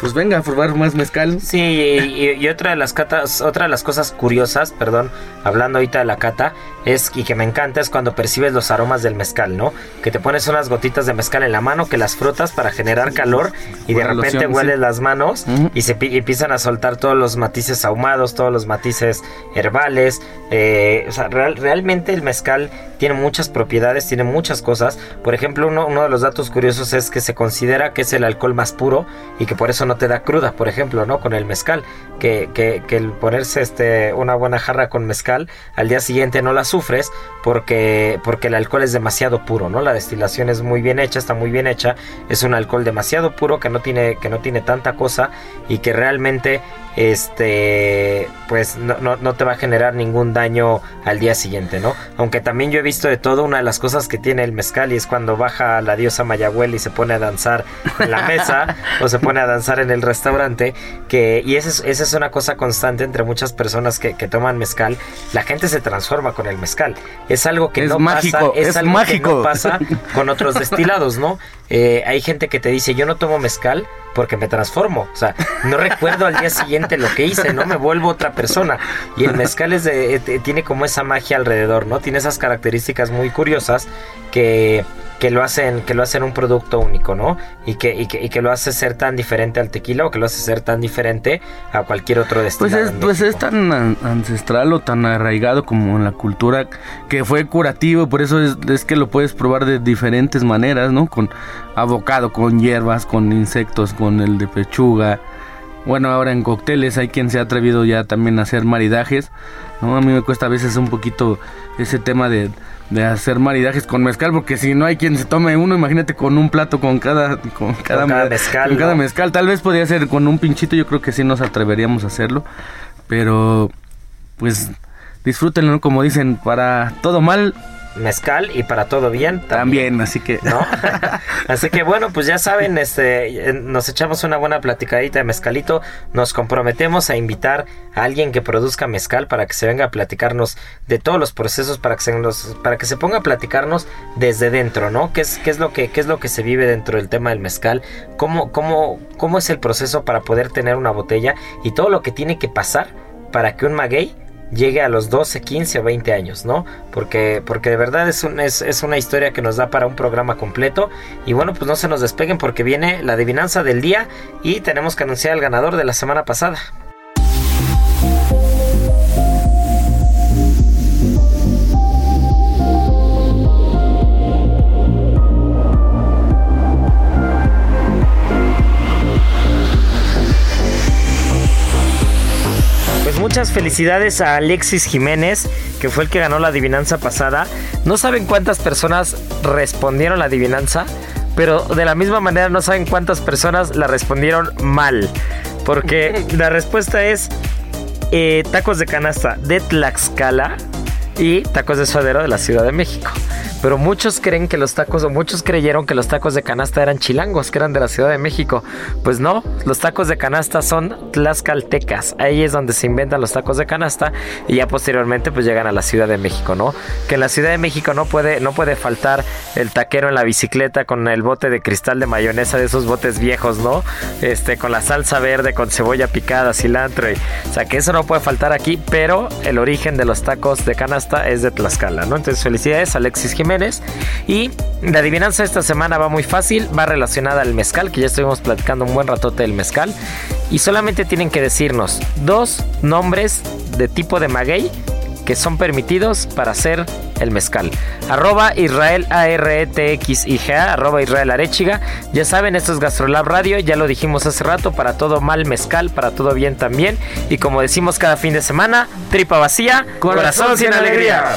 pues venga a probar más mezcal. Sí, y, otra de las catas, otra de las cosas curiosas, perdón, hablando ahorita de la cata, es y que me encanta es cuando percibes los aromas del mezcal, ¿no? Que te pones unas gotitas de mezcal en la mano, que las frotas para generar calor y de repente hueles las manos y se empiezan a soltar todos los matices ahumados, todos los matices herbales. Eh, o sea, realmente el mezcal tiene muchas propiedades, tiene muchas cosas. Por ejemplo, uno, uno de los datos curiosos es que se considera que es el alcohol más puro y que por eso no te da cruda, por ejemplo, ¿no? Con el mezcal, que, que, que, el ponerse este, una buena jarra con mezcal, al día siguiente no la sufres porque, porque el alcohol es demasiado puro, ¿no? La destilación es muy bien hecha, está muy bien hecha, es un alcohol demasiado puro que no tiene, que no tiene tanta cosa y que realmente este pues no, no, te va a generar ningún daño al día siguiente, ¿no? Aunque también yo he visto de todo, una de las cosas que tiene el mezcal y es cuando baja la diosa Mayagüel y se pone a danzar en la mesa <laughs> o se pone a danzar en el restaurante, que y esa es, esa es una cosa constante entre muchas personas que, que, toman mezcal, la gente se transforma con el mezcal. Es algo que no pasa, es, algo que no pasa con otros <laughs> destilados, ¿no? Eh, hay gente que te dice, yo no tomo mezcal porque me transformo. O sea, no recuerdo al día siguiente lo que hice, no me vuelvo otra persona. Y el mezcal es de, eh, tiene como esa magia alrededor, ¿no? Tiene esas características muy curiosas que que lo hacen que lo hacen un producto único, ¿no? Y que, y que, y que lo hace ser tan diferente al tequila o que lo hace ser tan diferente a cualquier otro destino. Pues es, pues es tan ancestral o tan arraigado como en la cultura que fue curativo, por eso es, es que lo puedes probar de diferentes maneras, ¿no? Con abocado, con hierbas, con insectos, con el de pechuga. Bueno, ahora en cócteles hay quien se ha atrevido ya también a hacer maridajes, ¿no? A mí me cuesta a veces un poquito ese tema de de hacer maridajes con mezcal, porque si no hay quien se tome uno, imagínate con un plato con cada, con cada, mezcal. Con cada mezcal, tal vez podría ser con un pinchito, yo creo que sí nos atreveríamos a hacerlo, pero pues disfrútenlo, como dicen, para todo mal mezcal y para todo bien también, así que no <laughs> así que bueno pues ya saben este nos echamos una buena platicadita de mezcalito nos comprometemos a invitar a alguien que produzca mezcal para que se venga a platicarnos de todos los procesos para que se nos, para que se ponga a platicarnos desde dentro no qué es qué es lo que qué es lo que se vive dentro del tema del mezcal cómo cómo cómo es el proceso para poder tener una botella y todo lo que tiene que pasar para que un maguey llegue a los 12, 15 o 20 años, ¿no? Porque, porque de verdad es, un, es, es, una historia que nos da para un programa completo. Y bueno, pues no se nos despeguen porque viene la adivinanza del día y tenemos que anunciar al ganador de la semana pasada. Muchas felicidades a Alexis Jiménez, que fue el que ganó la adivinanza pasada. No saben cuántas personas respondieron la adivinanza, pero de la misma manera no saben cuántas personas la respondieron mal. Porque <laughs> la respuesta es eh, tacos de canasta de Tlaxcala y tacos de suadero de la Ciudad de México. Pero muchos creen que los tacos, o muchos creyeron que los tacos de canasta eran chilangos, que eran de la Ciudad de México. Pues no, los tacos de canasta son tlaxcaltecas. Ahí es donde se inventan los tacos de canasta y ya posteriormente pues llegan a la Ciudad de México, ¿no? Que en la Ciudad de México no puede, no puede faltar el taquero en la bicicleta con el bote de cristal de mayonesa de esos botes viejos, ¿no? Este, con la salsa verde, con cebolla picada, cilantro. Y, o sea, que eso no puede faltar aquí, pero el origen de los tacos de canasta es de Tlaxcala, ¿no? Entonces felicidades Alexis Jiménez y la adivinanza esta semana va muy fácil, va relacionada al mezcal, que ya estuvimos platicando un buen ratote del mezcal. Y solamente tienen que decirnos dos nombres de tipo de maguey que son permitidos para hacer el mezcal. Arroba Israel e arroba Israel Arechiga. Ya saben, esto es Gastrolab Radio, ya lo dijimos hace rato, para todo mal mezcal, para todo bien también. Y como decimos cada fin de semana, tripa vacía, corazón, sin alegría.